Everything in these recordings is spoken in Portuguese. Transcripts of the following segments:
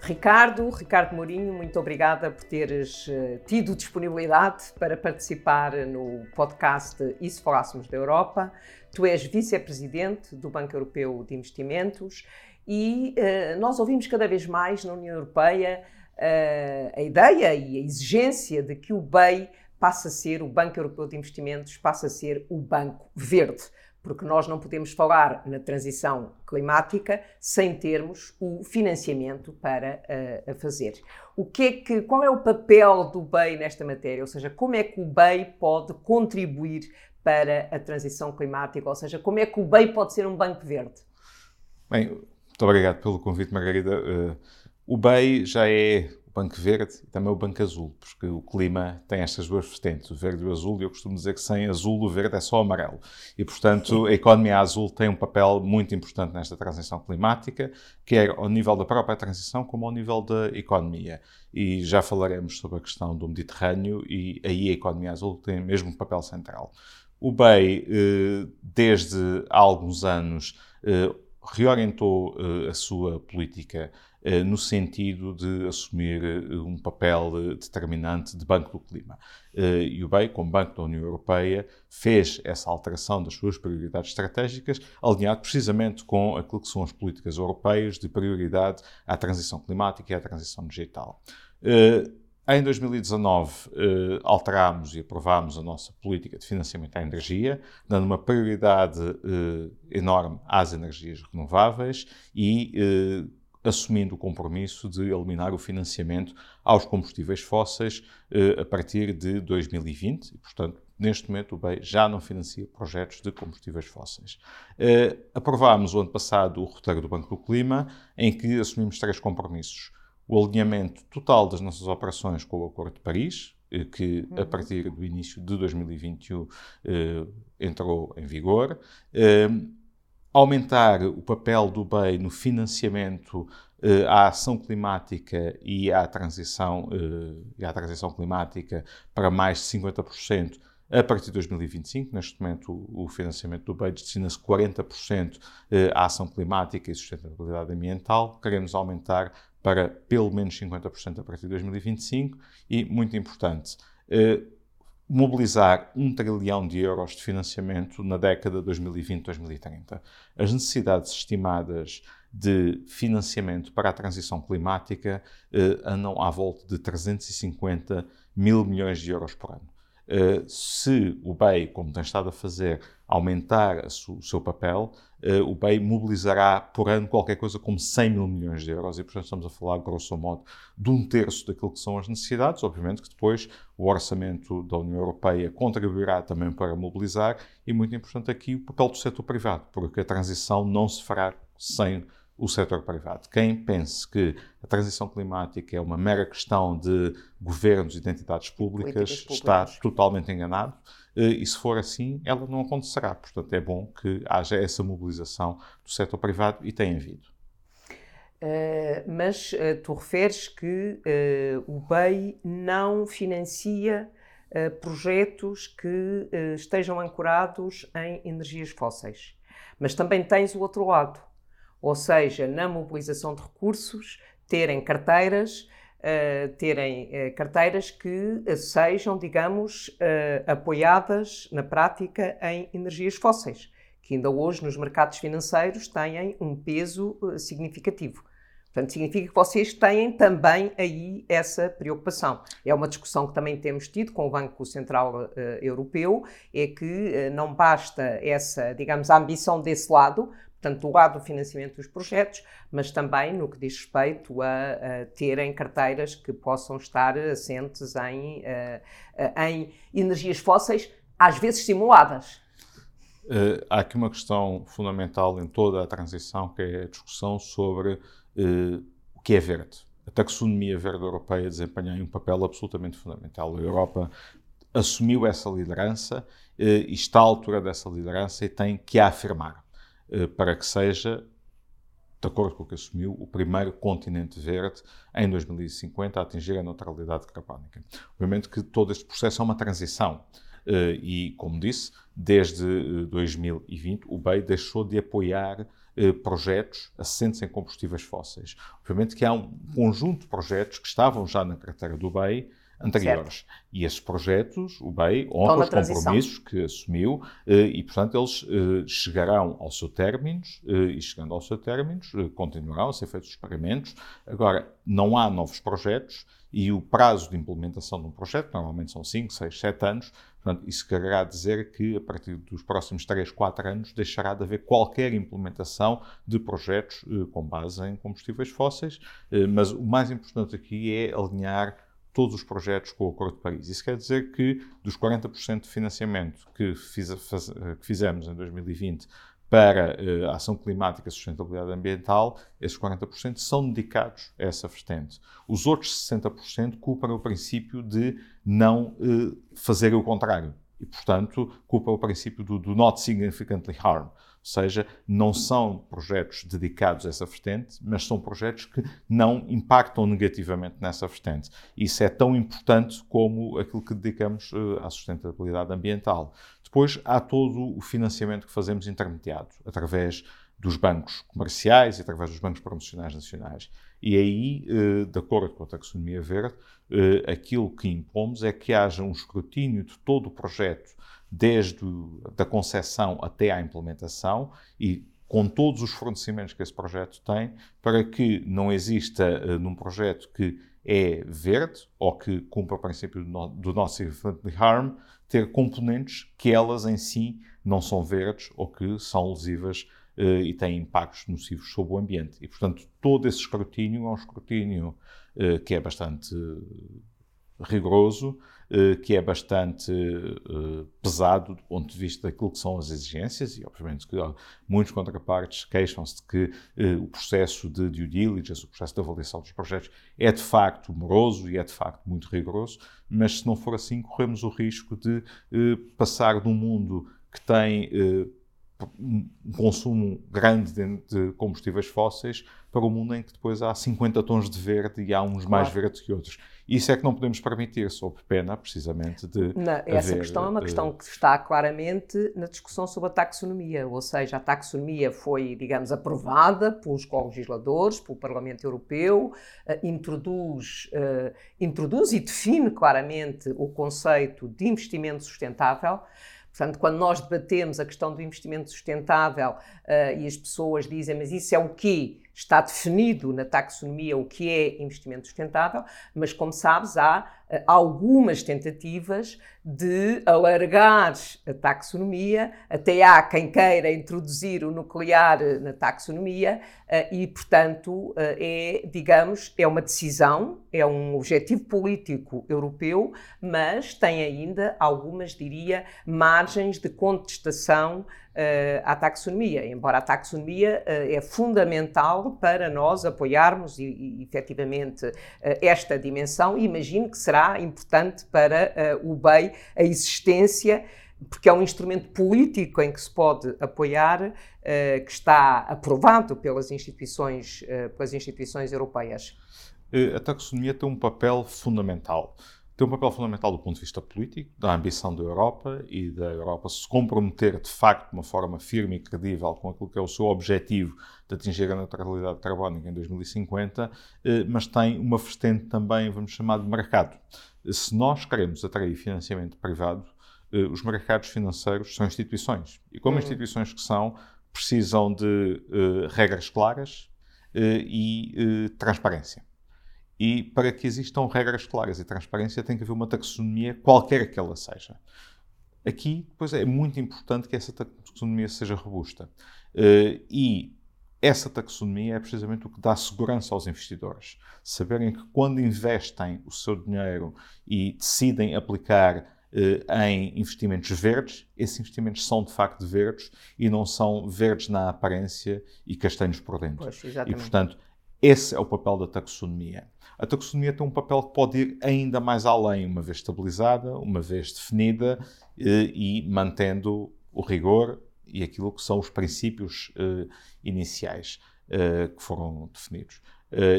Ricardo, Ricardo Mourinho, muito obrigada por teres uh, tido disponibilidade para participar no podcast E se falássemos da Europa. Tu és vice-presidente do Banco Europeu de Investimentos e uh, nós ouvimos cada vez mais na União Europeia uh, a ideia e a exigência de que o BEI passe a ser, o Banco Europeu de Investimentos, passe a ser o Banco Verde porque nós não podemos falar na transição climática sem termos o financiamento para uh, a fazer. O que é que, qual é o papel do BEI nesta matéria? Ou seja, como é que o BEI pode contribuir para a transição climática? Ou seja, como é que o BEI pode ser um banco verde? Bem, muito obrigado pelo convite, Margarida. Uh, o BEI já é Banco Verde e também o Banco Azul, porque o clima tem estas duas vertentes, o verde e o azul, e eu costumo dizer que sem azul o verde é só amarelo. E, portanto, a economia azul tem um papel muito importante nesta transição climática, quer ao nível da própria transição, como ao nível da economia. E já falaremos sobre a questão do Mediterrâneo, e aí a economia azul tem mesmo um papel central. O BEI, eh, desde há alguns anos, eh, reorientou eh, a sua política no sentido de assumir eh, um papel eh, determinante de Banco do Clima. E o BEI, como Banco da União Europeia, fez essa alteração das suas prioridades estratégicas, alinhado precisamente com aquilo que são as políticas europeias de prioridade à transição climática e à transição digital. Em 2019, eh, alterámos e aprovámos a nossa política de financiamento à energia, dando uma prioridade eh, enorme às energias renováveis e eh, assumindo o compromisso de eliminar o financiamento aos combustíveis fósseis eh, a partir de 2020 e, portanto, neste momento o BEI já não financia projetos de combustíveis fósseis. Eh, aprovámos o ano passado o roteiro do Banco do Clima, em que assumimos três compromissos. O alinhamento total das nossas operações com o Acordo de Paris, eh, que a uhum. partir do início de 2021 entrou em vigor aumentar o papel do BEI no financiamento uh, à ação climática e à transição, uh, e à transição climática para mais de 50% a partir de 2025. Neste momento, o, financiamento do BEI destina-se 40% uh, à ação climática e sustentabilidade ambiental. Queremos aumentar para pelo menos 50% a partir de 2025 e, muito importante, mobilizar um trilhão de euros de financiamento na década 2020-2030. As necessidades estimadas de financiamento para a transição climática eh, andam à volta de 350 mil milhões de euros por ano. Eh, se o BEI, como tem estado a fazer, aumentar o seu papel, uh, o BEI mobilizará por ano qualquer coisa como 100 mil milhões de euros e, portanto, estamos a falar, grosso modo, de um terço daquilo que são as necessidades. Obviamente que depois o orçamento da União Europeia contribuirá também para mobilizar e, muito importante aqui, o papel do setor privado, porque a transição não se fará sem o setor privado. Quem pense que a transição climática é uma mera questão de governos e de entidades públicas, públicas. está totalmente enganado. Eh, e se for assim, ela não acontecerá. Portanto, é bom que haja essa mobilização do setor privado e tem havido. Uh, mas uh, tu referes que uh, o BEI não financia projetos que estejam ancorados em energias fósseis. Mas também tens o outro lado, ou seja, na mobilização de recursos, terem carteiras uh, terem uh, carteiras que uh, sejam, digamos, apoiadas na prática em energias fósseis, que ainda hoje nos mercados financeiros têm um peso significativo. Portanto, significa que vocês têm também aí essa preocupação. É uma discussão que também temos tido com o Banco Central uh, Europeu, é que uh, não basta essa, digamos, a ambição desse lado, portanto, do lado do financiamento dos projetos, mas também no que diz respeito a, a terem carteiras que possam estar assentes em, a, em energias fósseis, às vezes simuladas. Uh, há aqui uma questão fundamental em toda a transição, que é a discussão sobre uh, o que é verde. A taxonomia verde europeia desempenha um papel absolutamente fundamental. A Europa assumiu essa liderança uh, e está à altura dessa liderança e tem que a afirmar. Para que seja de acordo com o que assumiu, o primeiro continente verde em 2050 a atingir a neutralidade carbónica. Obviamente que todo este processo é uma transição eh, e, como disse, desde 2020 eh, o BEI deixou de apoiar eh, projetos assentes em combustíveis fósseis. Obviamente que há um conjunto de projetos que estavam já na carteira do BEI anteriores. Certo. E esses projetos, o BEI, honra os compromissos que assumiu eh, e, portanto, eles eh, chegarão ao seu término eh, e, chegando ao seu término, continuarão a ser feitos experimentos. Agora, não há novos projetos e o prazo de implementação de um projeto, normalmente são 5, 6, 7 anos, portanto, isso quererá dizer que, a partir dos próximos 3, 4 anos, deixará de haver qualquer implementação de projetos com base em combustíveis fósseis, mas o mais importante aqui é alinhar todos os projetos com o Acordo de Paris. Isso quer dizer que dos 40% de financiamento que, fiz, faz, que, fizemos em 2020 para a ação climática e sustentabilidade ambiental, esses 40% são dedicados a essa vertente. Os outros 60% culpam o princípio de não uh, fazer o contrário. E, portanto, culpa o princípio do, do not significantly harm seja, não são projetos dedicados a essa vertente, mas são projetos que não impactam negativamente nessa vertente. Isso é tão importante como aquilo que dedicamos uh, à sustentabilidade ambiental. Depois há todo o financiamento que fazemos intermediado, através dos bancos comerciais e através dos bancos promocionais nacionais. E aí, uh, de acordo com a taxonomia verde, uh, aquilo que impomos é que haja um escrutínio de todo o projeto desde a concepção até à implementação e com todos os fornecimentos que esse projeto tem, para que não exista uh, num projeto que é verde ou que cumpra o princípio do, no, do significantly harm, ter componentes que elas em si não são verdes ou que são lesivas uh, e têm impactos nocivos sobre o ambiente. E, portanto, todo esse escrutínio é um escrutínio uh, que é bastante rigoroso, que é bastante eh, pesado do ponto de vista daquilo que são as exigências, e obviamente que muitos contrapartes queixam-se de que eh, o processo de due diligence, o processo de avaliação dos projetos, é de facto moroso e é de facto muito rigoroso, mas se não for assim, corremos o risco de passar de um mundo que tem um consumo grande de, combustíveis fósseis para um mundo em que depois há 50 tons de verde e há uns claro. mais verdes que outros. Isso é que não podemos permitir, sob pena, precisamente, de. Não, essa haver, questão é uma questão que está claramente na discussão sobre a taxonomia, ou seja, a taxonomia foi, digamos, aprovada pelos co-legisladores, pelo Parlamento Europeu, uh, introduz, uh, introduz e define claramente o conceito de investimento sustentável. Portanto, quando nós debatemos a questão do investimento sustentável uh, e as pessoas dizem, mas isso é o quê? Está definido na taxonomia o que é investimento sustentável, mas como sabes, há uh, algumas tentativas de alargar a taxonomia, até há quem queira introduzir o nuclear eh, na taxonomia uh, e, portanto, é, digamos, é uma decisão, é um objetivo político europeu, mas tem ainda algumas, diria, margens de contestação à taxonomia, embora a taxonomia uh, é fundamental para nós apoiarmos e, e efetivamente uh, esta dimensão imagino que será importante para o BEI a existência porque é um instrumento político em que se pode apoiar, que está aprovado pelas instituições, pelas instituições europeias. A taxonomia tem um papel fundamental tem um papel fundamental do ponto de vista político, da ambição da Europa e da Europa se comprometer de facto de uma forma firme e credível com aquilo que é o seu objetivo de atingir a neutralidade carbónica em 2050, eh, mas tem uma vertente também, vamos chamar de mercado. Se nós queremos atrair financiamento privado, eh, os mercados financeiros são instituições. E como uhum. instituições que são, precisam de uh, regras claras uh, e uh, transparência. E para que existam regras claras e transparência tem que haver uma taxonomia, qualquer que ela seja. Aqui, pois é muito importante que essa taxonomia seja robusta. Uh, e essa taxonomia é precisamente o que dá segurança aos investidores. Saberem que quando investem o seu dinheiro e decidem aplicar uh, em investimentos verdes, esses investimentos são de facto verdes e não são verdes na aparência e castanhos por dentro. Pois, e, portanto, esse é o papel da taxonomia. A taxonomia tem um papel que pode ir ainda mais além, uma vez estabilizada, uma vez definida eh, e mantendo o rigor e aquilo que são os princípios iniciais que foram definidos.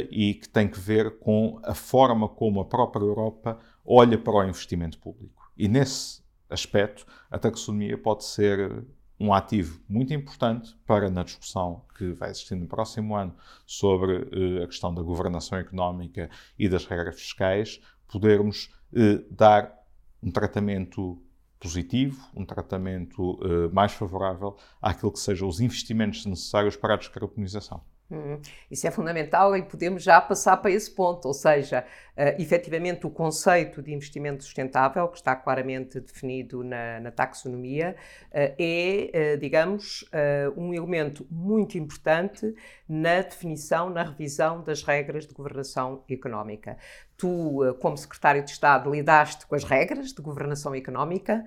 e que tem que ver com a forma como a própria Europa olha para o investimento público. E nesse aspecto, a taxonomia pode ser um ativo muito importante para, na discussão que vai existir no próximo ano sobre uh, a questão da governação económica e das regras fiscais, podermos uh, dar um tratamento positivo, um tratamento uh, mais favorável àquilo que sejam os investimentos necessários para a descarbonização. Hum, isso é fundamental e podemos já passar para esse ponto, ou seja, uh, efetivamente o conceito de investimento sustentável, que está claramente definido na, na taxonomia, uh, é, uh, digamos, uh, um elemento muito importante na definição, na revisão das regras de governação económica. Tu, como secretário de Estado, lidaste com as regras de governação económica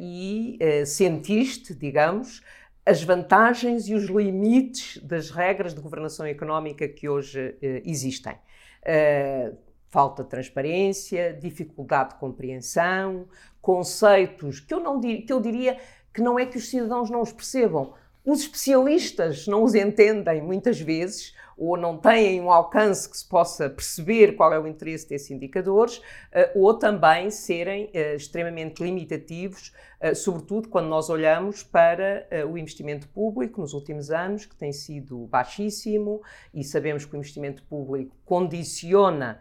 e sentiste, digamos, as vantagens e os limites das regras de governação económica que hoje uh, existem. Uh, falta de transparência, dificuldade de compreensão, conceitos que eu, não, que eu diria que não é que os cidadãos não os percebam, os especialistas não os entendem muitas vezes ou não têm um alcance que se possa perceber qual é o interesse desses indicadores, eh, ou também serem eh, extremamente limitativos, eh, sobretudo quando nós olhamos para o investimento público nos últimos anos, que tem sido baixíssimo, e sabemos que o investimento público condiciona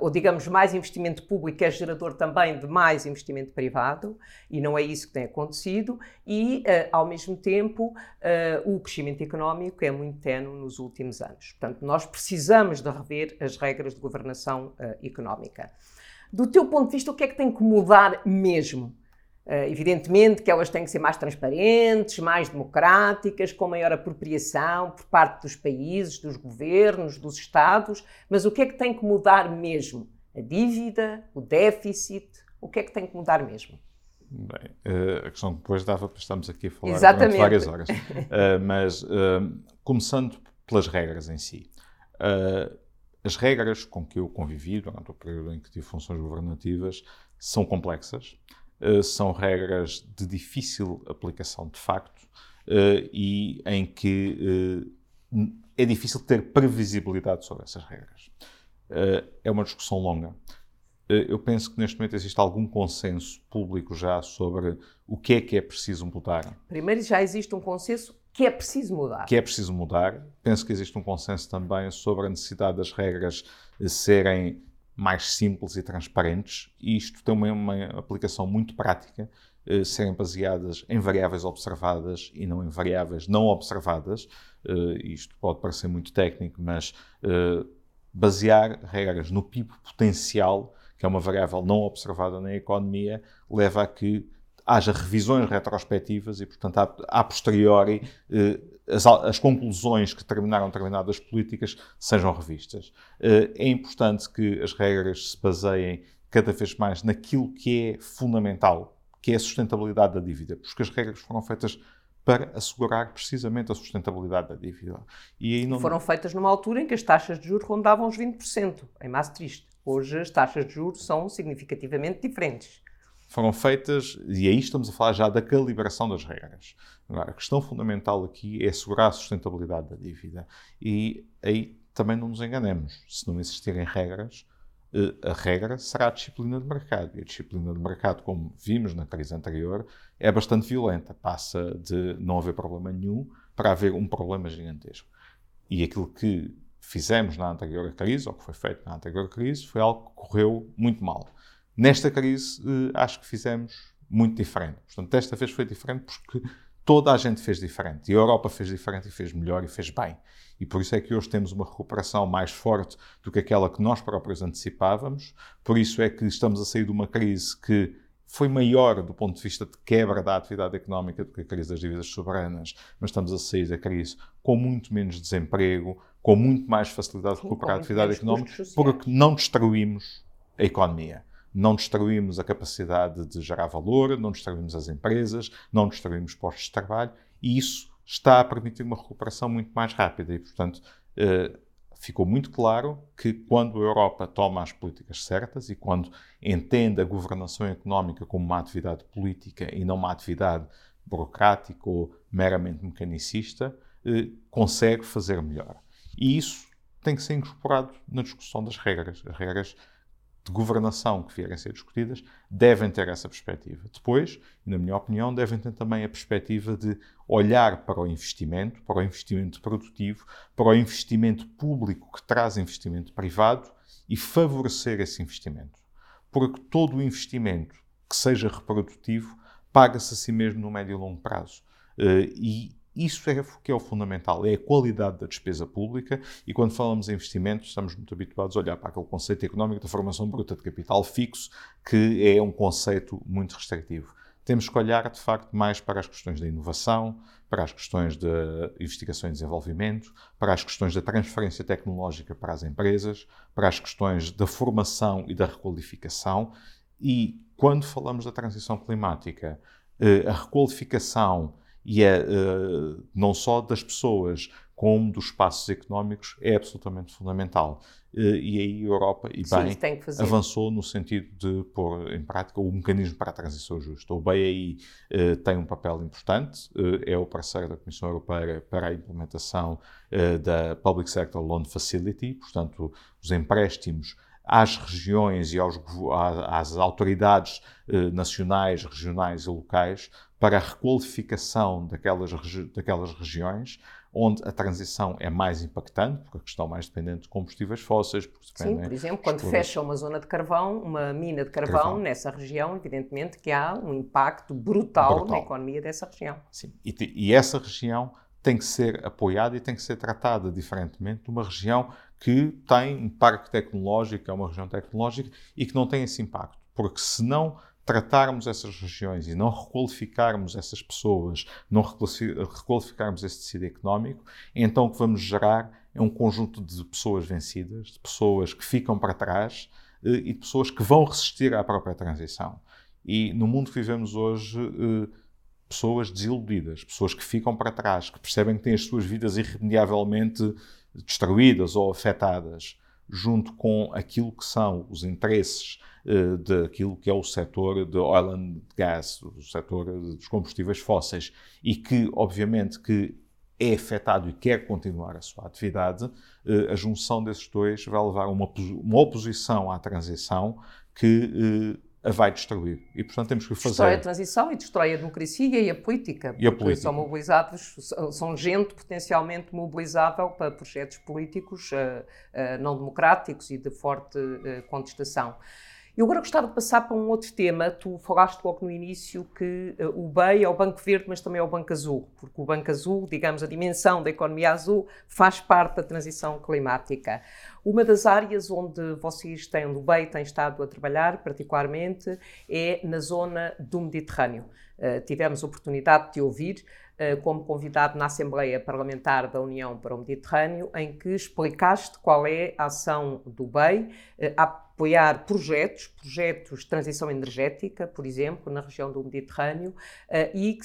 ou digamos, mais investimento público é gerador também de mais investimento privado, e não é isso que tem acontecido, e, uh, ao mesmo tempo, uh, o crescimento económico é muito tenue nos últimos anos. Portanto, nós precisamos de rever as regras de governação económica. Do teu ponto de vista, o que é que tem que mudar mesmo? Uh, evidentemente que elas têm que ser mais transparentes, mais democráticas, com maior apropriação por parte dos países, dos governos, dos Estados, mas o que é que tem que mudar mesmo? A dívida, o déficit, o que é que tem que mudar mesmo? Bem, uh, a questão que depois dava para estarmos aqui a falar Exatamente. durante várias horas. Uh, mas, começando pelas regras em si. as regras com que eu convivi durante o período em que tive funções governativas são complexas. Eh, são regras de difícil aplicação de facto uh, e em que uh, é difícil ter previsibilidade sobre essas regras. é uma discussão longa. eu penso que neste momento existe algum consenso público já sobre o que é que é preciso mudar. Primeiro, já existe um consenso que é preciso mudar. Que é preciso mudar. Penso que existe um consenso também sobre a necessidade das regras serem mais simples e transparentes, e isto tem uma, uma aplicação muito prática, eh, serem baseadas em variáveis observadas e não em variáveis não observadas. Eh, isto pode parecer muito técnico, mas eh, basear regras no PIB potencial, que é uma variável não observada na economia, leva a que haja revisões retrospectivas e, portanto, a, a posteriori, eh, as, as, conclusões que terminaram determinadas políticas sejam revistas. Eh, é importante que as regras se baseiem cada vez mais naquilo que é fundamental, que é a sustentabilidade da dívida, porque as regras foram feitas para assegurar precisamente a sustentabilidade da dívida. E não... Foram feitas numa altura em que as taxas de juros rondavam os 20%, em Maastricht. Hoje as taxas de juros são significativamente diferentes foram feitas, e aí estamos a falar já da calibração das regras. Agora, a questão fundamental aqui é assegurar a sustentabilidade da dívida. E aí também não nos enganemos. Se não existirem regras, eh, a regra será a disciplina de mercado. E a disciplina de mercado, como vimos na crise anterior, é bastante violenta. Passa de não haver problema nenhum para haver um problema gigantesco. E aquilo que fizemos na anterior crise, ou que foi feito na anterior crise, foi algo que correu muito mal. Nesta crise, eh, acho que fizemos muito diferente. Portanto, desta vez foi diferente porque toda a gente fez diferente. E a Europa fez diferente e fez melhor e fez bem. E por isso é que hoje temos uma recuperação mais forte do que aquela que nós próprios antecipávamos. Por isso é que estamos a sair de uma crise que foi maior do ponto de vista de quebra da atividade económica do que a crise das dívidas soberanas, mas estamos a sair da crise com muito menos desemprego, com muito mais facilidade de recuperar a atividade económica, porque não destruímos a economia não destruímos a capacidade de gerar valor, não destruímos as empresas, não destruímos postos de trabalho e isso está a permitir uma recuperação muito mais rápida e, portanto, eh, ficou muito claro que quando a Europa toma as políticas certas e quando entende a governação económica como uma atividade política e não uma atividade burocrático ou meramente mecanicista, consegue fazer melhor. E isso tem que ser incorporado na discussão das regras. As regras de governação que vierem a ser discutidas devem ter essa perspectiva. Depois, na minha opinião, devem ter também a perspectiva de olhar para o investimento, para o investimento produtivo, para o investimento público que traz investimento privado e favorecer esse investimento. Porque todo o investimento que seja reprodutivo paga-se a si mesmo no médio e longo prazo. Eh, e isso é que é o fundamental, é a qualidade da despesa pública e quando falamos em investimentos estamos muito habituados a olhar para aquele conceito económico da formação bruta de capital fixo, que é um conceito muito restritivo. Temos que olhar, de facto, mais para as questões da inovação, para as questões de investigação e desenvolvimento, para as questões da transferência tecnológica para as empresas, para as questões da formação e da requalificação. E quando falamos da transição climática, eh, a requalificação e é uh, não só das pessoas como dos espaços económicos é absolutamente fundamental. Uh, e aí a Europa, e Sim, bem, avançou no sentido de pôr em prática o mecanismo para a transição justa. O BEI uh, tem um papel importante, é o parceiro da Comissão Europeia para a implementação da Public Sector Loan Facility, portanto, os empréstimos às regiões e aos, às autoridades nacionais, regionais e locais para a requalificação daquelas, regi daquelas regiões onde a transição é mais impactante, porque a questão mais dependente de combustíveis fósseis. Sim, por exemplo, quando fecha uma zona de carvão, uma mina de carvão, carvão, nessa região, evidentemente que há um impacto brutal, brutal. na economia dessa região. Sim, e, e, essa região tem que ser apoiada e tem que ser tratada diferentemente de uma região que tem um parque tecnológico, é uma região tecnológica, e que não tem esse impacto. Porque se não tratarmos essas regiões e não requalificarmos essas pessoas, não requalificarmos esse tecido económico, então o que vamos gerar é um conjunto de pessoas vencidas, de pessoas que ficam para trás eh, e de pessoas que vão resistir à própria transição. E no mundo que vivemos hoje, eh, pessoas desiludidas, pessoas que ficam para trás, que percebem que têm as suas vidas irremediavelmente destruídas ou afetadas, junto com aquilo que são os interesses uh, daquilo que é o setor de oil and gas, o setor dos combustíveis fósseis, e que, obviamente, que é afetado e quer continuar a sua atividade, uh, a junção desses dois vai levar a uma, uma oposição à transição que uh, a vai destruir. E, portanto, temos que fazer... Destrói a transição e destrói a democracia e a política. E a política. São mobilizados, são gente potencialmente mobilizável para projetos políticos uh, uh, não democráticos e de forte uh, contestação. Eu agora gostava de passar para um outro tema. Tu falaste logo no início que uh, o BEI é o Banco Verde, mas também é o Banco Azul, porque o Banco Azul, digamos, a dimensão da economia azul, faz parte da transição climática. Uma das áreas onde vocês têm, o BEI tem estado a trabalhar, particularmente, é na zona do Mediterrâneo. Uh, tivemos oportunidade de ouvir como convidado na Assembleia Parlamentar da União para o Mediterrâneo, em que explicaste qual é a ação do BEI uh, apoiar projetos, projetos de transição energética, por exemplo, na região do Mediterrâneo, uh, e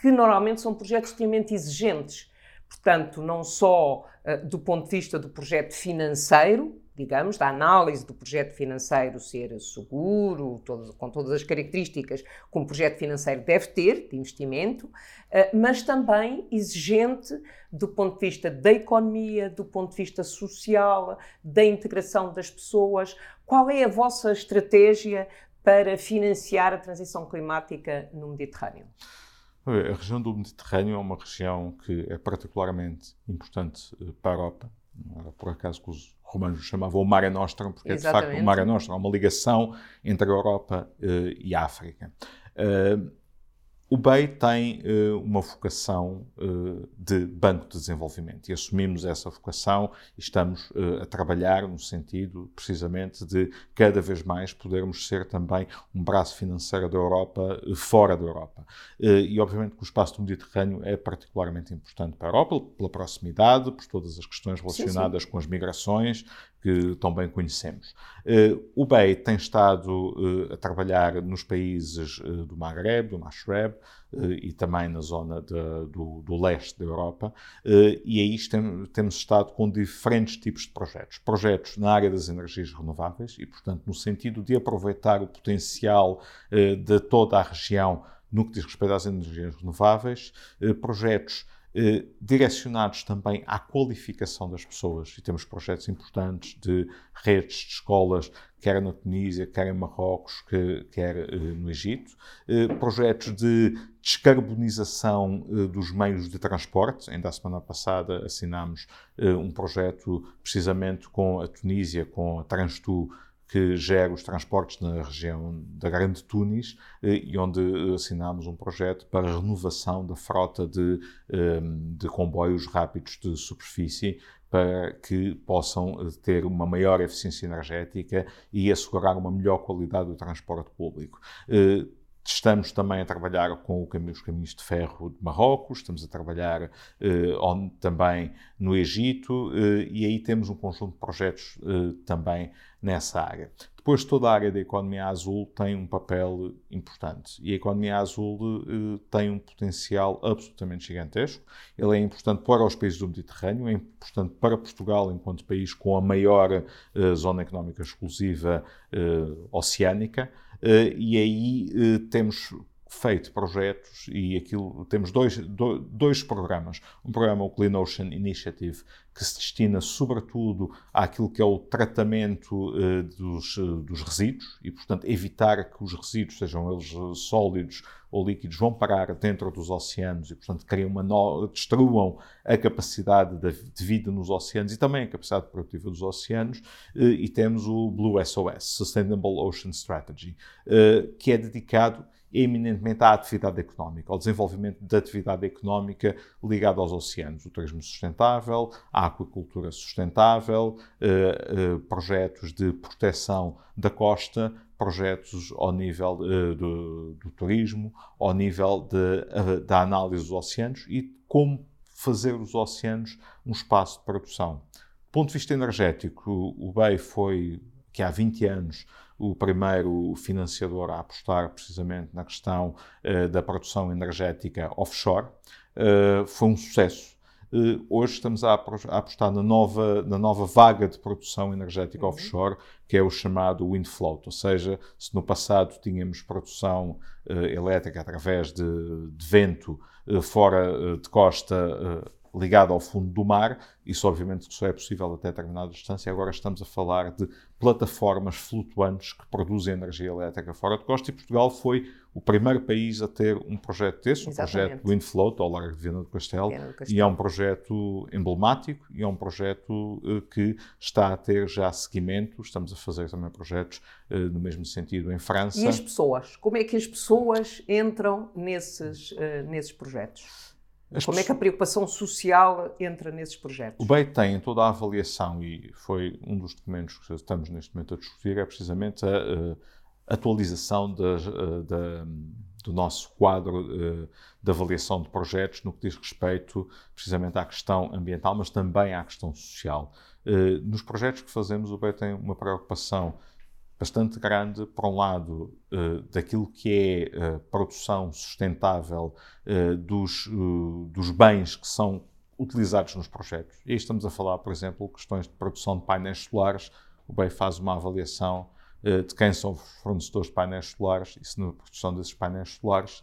que, normalmente são projetos extremamente exigentes. Portanto, não só do ponto de vista do projeto financeiro, digamos, da análise do projeto financeiro ser seguro, todo, com todas as características que um projeto financeiro deve ter, de investimento, eh, mas também exigente do ponto de vista da economia, do ponto de vista social, da integração das pessoas. Qual é a vossa estratégia para financiar a transição climática no Mediterrâneo? A região do Mediterrâneo é uma região que é particularmente importante eh, para a Europa. Não era por acaso que os romanos chamavam o Mare Nostrum, porque Exatamente. é de facto o Mare Nostrum, é uma ligação entre a Europa uh, e a África. Uh, o BEI tem uh, uma vocação uh, de banco de desenvolvimento e assumimos essa vocação e estamos uh, a trabalhar no sentido, precisamente, de cada vez mais podermos ser também um braço financeiro da Europa fora da Europa. e, obviamente, que o espaço do Mediterrâneo é particularmente importante para a Europa, pela proximidade, por todas as questões relacionadas sim, sim. com as migrações, que tão bem conhecemos. O BEI tem estado a trabalhar nos países do Maghreb, do Mashreb e também na zona de, do, do, leste da Europa, e aí tem, temos estado com diferentes tipos de projetos. Projetos na área das energias renováveis e, portanto, no sentido de aproveitar o potencial de toda a região no que diz respeito às energias renováveis, projetos eh, direcionados também à qualificação das pessoas. E temos projetos importantes de redes de escolas, quer na Tunísia, quer em Marrocos, que, quer eh, no Egito. Eh, projetos de descarbonização dos meios de transporte. Ainda a semana passada assinámos um projeto precisamente com a Tunísia, com a Transtu, que gera os transportes na região da Grande Tunis eh, e onde assinámos um projeto para a renovação da frota de, de comboios rápidos de superfície para que possam eh, ter uma maior eficiência energética e assegurar uma melhor qualidade do transporte público. Estamos também a trabalhar com os caminhos de ferro de Marrocos, estamos a trabalhar eh, on, também no Egito eh, e aí temos um conjunto de projetos eh, também nessa área. Depois, toda a área da economia azul tem um papel importante e a economia azul eh, tem um potencial absolutamente gigantesco. Ele é importante para os países do Mediterrâneo, é importante para Portugal enquanto país com a maior eh, zona económica exclusiva eh, oceânica. Uh, e aí uh, temos feito projetos e aquilo temos dois, do, dois programas. Um programa, o Clean Ocean Initiative, que se destina sobretudo àquilo que é o tratamento uh, dos, uh, dos resíduos e, portanto, evitar que os resíduos, sejam eles sólidos ou líquidos, vão parar dentro dos oceanos e, portanto, criam uma no... destruam a capacidade de vida nos oceanos e também a capacidade produtiva dos oceanos. Uh, e temos o Blue SOS, Sustainable Ocean Strategy, que é dedicado eminentemente à atividade económica, ao desenvolvimento da atividade económica ligada aos oceanos, o turismo sustentável, a aquacultura sustentável, eh, eh, projetos de proteção da costa, projetos ao nível eh, do, do, turismo, ao nível de, da análise dos oceanos e como fazer os oceanos um espaço de produção. Do ponto de vista energético, o BEI foi, que há 20 anos, o primeiro financiador a apostar precisamente na questão uh, da produção energética offshore. Uh, foi um sucesso. Uh, hoje estamos a, a, apostar na nova, na nova vaga de produção energética uhum. offshore, que é o chamado wind float, ou seja, se no passado tínhamos produção elétrica através de, de vento fora de costa ligado ao fundo do mar. Isso, obviamente, só é possível até determinada distância. Agora estamos a falar de plataformas flutuantes que produzem energia elétrica fora de costa e Portugal foi o primeiro país a ter um projeto desse, um projeto Windfloat, ao largo de Viana do Castelo, Viana do Castelo, e é um projeto emblemático e é um projeto uh, que está a ter já seguimento. Estamos a fazer também projetos uh, no mesmo sentido em França. E as pessoas? Como é que as pessoas entram nesses, uh, nesses projetos? As Como é que a preocupação social entra nesses projetos? O BEI tem toda a avaliação e foi um dos documentos que estamos neste momento a discutir, é precisamente a, a atualização da, da, do nosso quadro uh, de avaliação de projetos no que diz respeito precisamente à questão ambiental, mas também à questão social. Nos projetos que fazemos, o BEI tem uma preocupação bastante grande, por um lado, uh, daquilo que é a uh, produção sustentável uh, dos, dos bens que são utilizados nos projetos. E aí estamos a falar, por exemplo, questões de produção de painéis solares. O BEI faz uma avaliação de quem são os fornecedores de painéis solares e se na produção desses painéis solares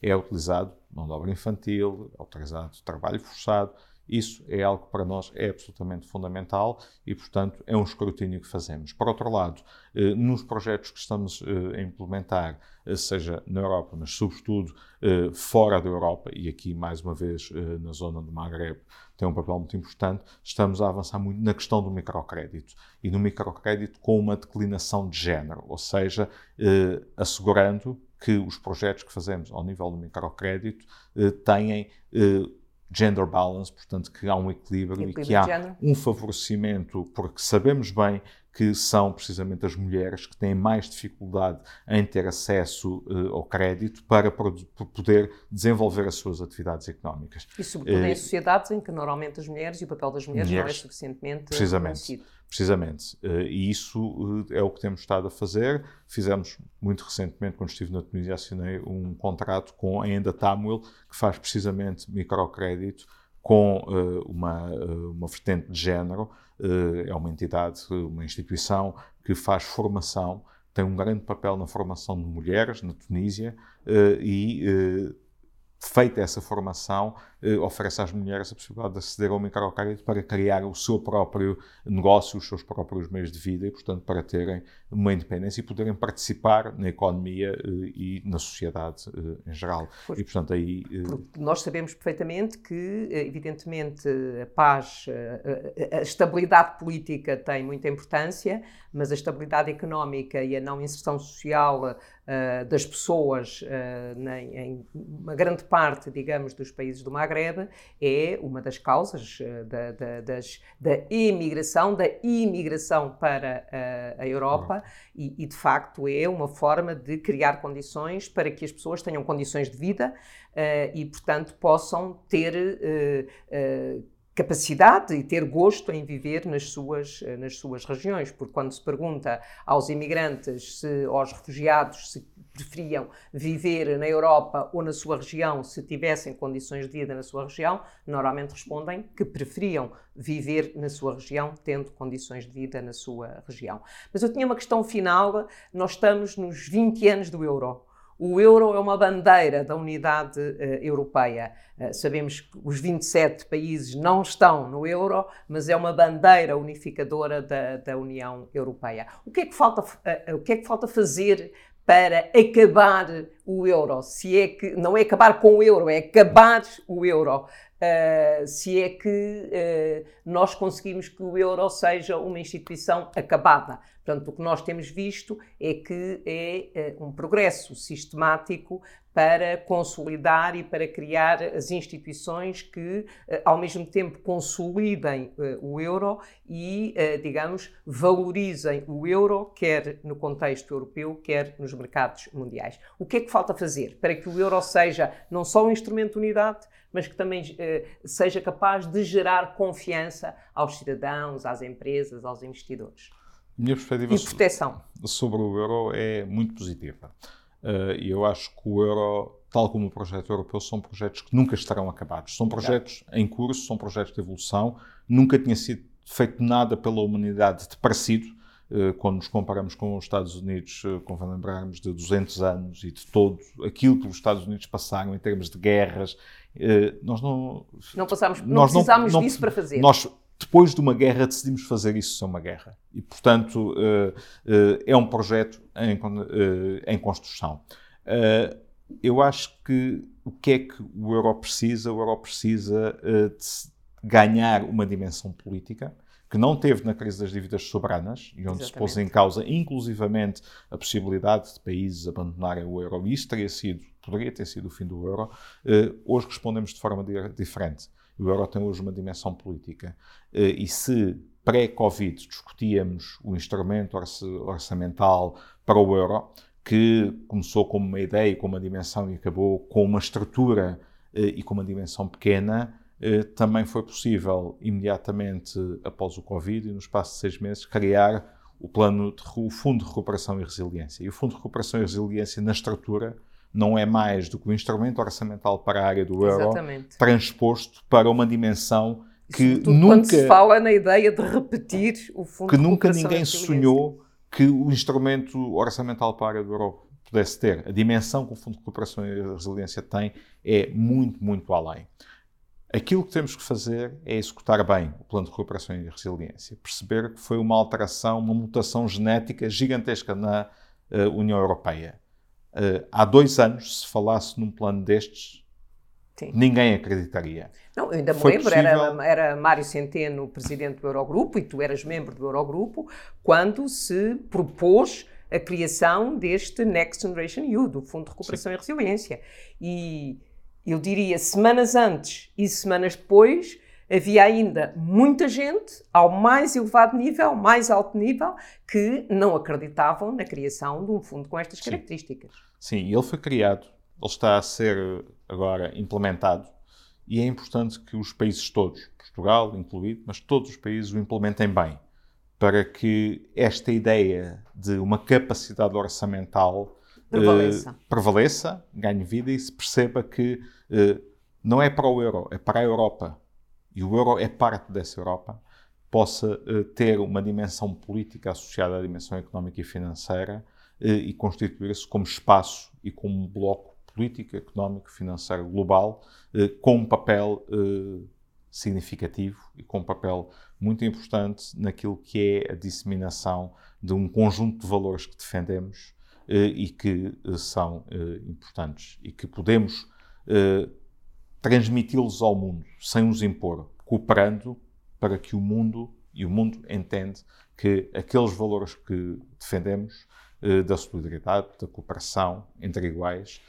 é utilizado mão de obra infantil, é autorizado trabalho forçado, isso é algo que para nós é absolutamente fundamental e, portanto, é um escrutínio que fazemos. Por outro lado, eh, nos projetos que estamos eh, a implementar, eh, seja na Europa, mas sobretudo fora da Europa, e aqui mais uma vez na zona do Maghreb, tem um papel muito importante, estamos a avançar muito na questão do microcrédito e no microcrédito com uma declinação de género, ou seja, assegurando que os projetos que fazemos ao nível do microcrédito tenham gender balance, portanto, que há um equilíbrio, equilíbrio e que há um favorecimento, porque sabemos bem que são precisamente as mulheres que têm mais dificuldade em ter acesso uh, ao crédito para poder desenvolver as suas atividades económicas. E sobretudo uh, em sociedades em que normalmente as mulheres e o papel das mulheres, mulheres não é suficientemente precisamente, conhecido. Precisamente. Uh, e isso é o que temos estado a fazer. Fizemos muito recentemente, quando estive na Tunísia, assinei um contrato com a Enda Tamuel, que faz precisamente microcrédito com uma, uma vertente de género, eh, é uma entidade, uma instituição que faz formação tem um grande papel na formação de mulheres na Tunísia uh, e uh, feita essa formação, eh, oferece às mulheres a possibilidade de aceder ao microcrédito para criar o seu próprio negócio, os seus próprios meios de vida e, portanto, para terem uma independência e poderem participar na economia eh, e na sociedade eh, em geral. Pois, e, portanto, aí... Nós sabemos perfeitamente que, evidentemente, a paz, a, estabilidade política tem muita importância, mas a estabilidade económica e a não inserção social das pessoas em, em, uma grande parte, digamos, dos países do Maghreb é uma das causas uh, da, da, das, da imigração, da imigração para a Europa uhum. e, e, de facto, é uma forma de criar condições para que as pessoas tenham condições de vida e, portanto, possam ter capacidade e ter gosto em viver nas suas, eh, nas suas regiões, porque quando se pergunta aos imigrantes se, aos refugiados se preferiam viver na Europa ou na sua região se tivessem condições de vida na sua região, normalmente respondem que preferiam viver na sua região tendo condições de vida na sua região. Mas eu tinha uma questão final, nós estamos nos 20 anos do euro. O euro é uma bandeira da unidade uh, europeia. Uh, sabemos que os 27 países não estão no euro, mas é uma bandeira unificadora da, da União Europeia. O que, é que falta, uh, o que é que falta fazer para acabar o euro? Se é que não é acabar com o euro, é acabar o euro. Uh, se é que uh, nós conseguimos que o euro seja uma instituição acabada. Portanto, o que nós temos visto é que é uh, um progresso sistemático para consolidar e para criar as instituições que, ao mesmo tempo, consolidem o euro e, digamos, valorizem o euro, quer no contexto europeu, quer nos mercados mundiais. O que é que falta fazer para que o euro seja não só um instrumento de unidade, mas que também eh, seja capaz de gerar confiança aos cidadãos, às empresas, aos investidores. Minha perspectiva e proteção. sobre o euro é muito positiva. E eu acho que o euro, tal como o projeto europeu, são projetos que nunca estarão acabados. São projetos em curso, são projetos de evolução. Nunca tinha sido feito nada pela humanidade de parecido eh, quando nos comparamos com os Estados Unidos, eh, convém lembrarmos de 200 anos e de todo aquilo que os Estados Unidos passaram em termos de guerras, eh, nós não... Não, passamos, não precisámos não, disso para fazer. Nós, depois de uma guerra, decidimos fazer isso sem uma guerra. E, portanto, é um projeto em, em construção. Eu acho que o que é que o euro precisa? O euro precisa de ganhar uma dimensão política que não teve na crise das dívidas soberanas, e onde Exatamente. se pôs em causa, inclusivamente, a possibilidade de países abandonarem o euro, e isso teria sido, poderia ter sido o fim do euro, eh, hoje respondemos de forma diferente. O euro tem hoje uma dimensão política. Eh, e se pré-Covid discutíamos o instrumento orçamental para o euro, que começou como uma ideia com uma dimensão e acabou com uma estrutura eh, e com uma dimensão pequena, eh, também foi possível, imediatamente após o Covid, e no espaço de seis meses, criar o plano de, o Fundo de Recuperação e Resiliência. E o Fundo de Recuperação e Resiliência, na estrutura, não é mais do que um instrumento orçamental para a área do euro Exatamente. transposto para uma dimensão que nunca quando se fala na ideia de repetir o fundo que nunca ninguém sonhou que o instrumento orçamental para a área do euro pudesse ter. A dimensão que o Fundo de Recuperação e Resiliência tem é muito, muito além. Aquilo que temos que fazer é executar bem o plano de recuperação e resiliência, perceber que foi uma alteração, uma mutação genética gigantesca na uh, União Europeia. Uh, há dois anos, se falasse num plano destes, Sim. ninguém acreditaria. Não, eu ainda me foi lembro, possível... era, era Mário Centeno, presidente do Eurogrupo, e tu eras membro do Eurogrupo, quando se propôs a criação deste Next Generation EU, do Fundo de Recuperação Sim. e Resiliência. E eu diria, semanas antes e semanas depois, havia ainda muita gente ao mais elevado nível, mais alto nível, que não acreditavam na criação de um fundo com estas características. Sim, ele foi criado, ele está a ser agora implementado e é importante que os países todos, Portugal incluído, mas todos os países o implementem bem, para que esta ideia de uma capacidade orçamental prevaleça. Uh, prevaleça, ganhe vida e se perceba que uh, não é para o euro, é para a Europa. E o euro é parte dessa Europa. Possa uh, ter uma dimensão política associada à dimensão económica e financeira e constituir-se como espaço e como bloco político, económico, financeiro global, com um papel significativo e com um papel muito importante naquilo que é a disseminação de um conjunto de valores que defendemos eh, e que eh, são eh, importantes e que podemos transmiti-los ao mundo sem os impor, cooperando para que o mundo e o mundo entende que aqueles valores que defendemos da solidariedade, da cooperação entre iguais,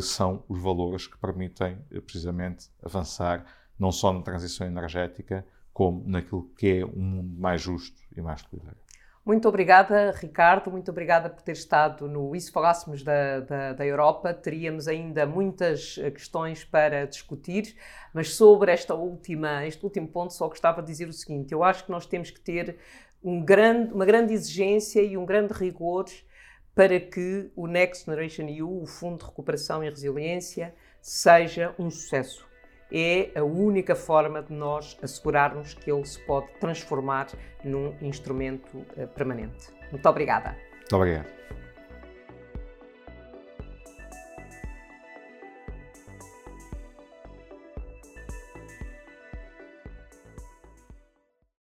são os valores que permitem precisamente avançar não só na transição energética, como naquilo que é um mundo mais justo e mais solidário. Muito obrigada, Ricardo. Muito obrigada por ter estado no E se falássemos da, da, da, Europa. Teríamos ainda muitas eh, questões para discutir, mas sobre esta última, este último ponto só gostava de dizer o seguinte: eu acho que nós temos que ter um grande, uma grande exigência e um grande rigor para que o Next Generation EU, o Fundo de Recuperação e Resiliência, seja um sucesso é a única forma de nós assegurarmos que ele se pode transformar num instrumento uh, permanente. Muito obrigada. Muito obrigado.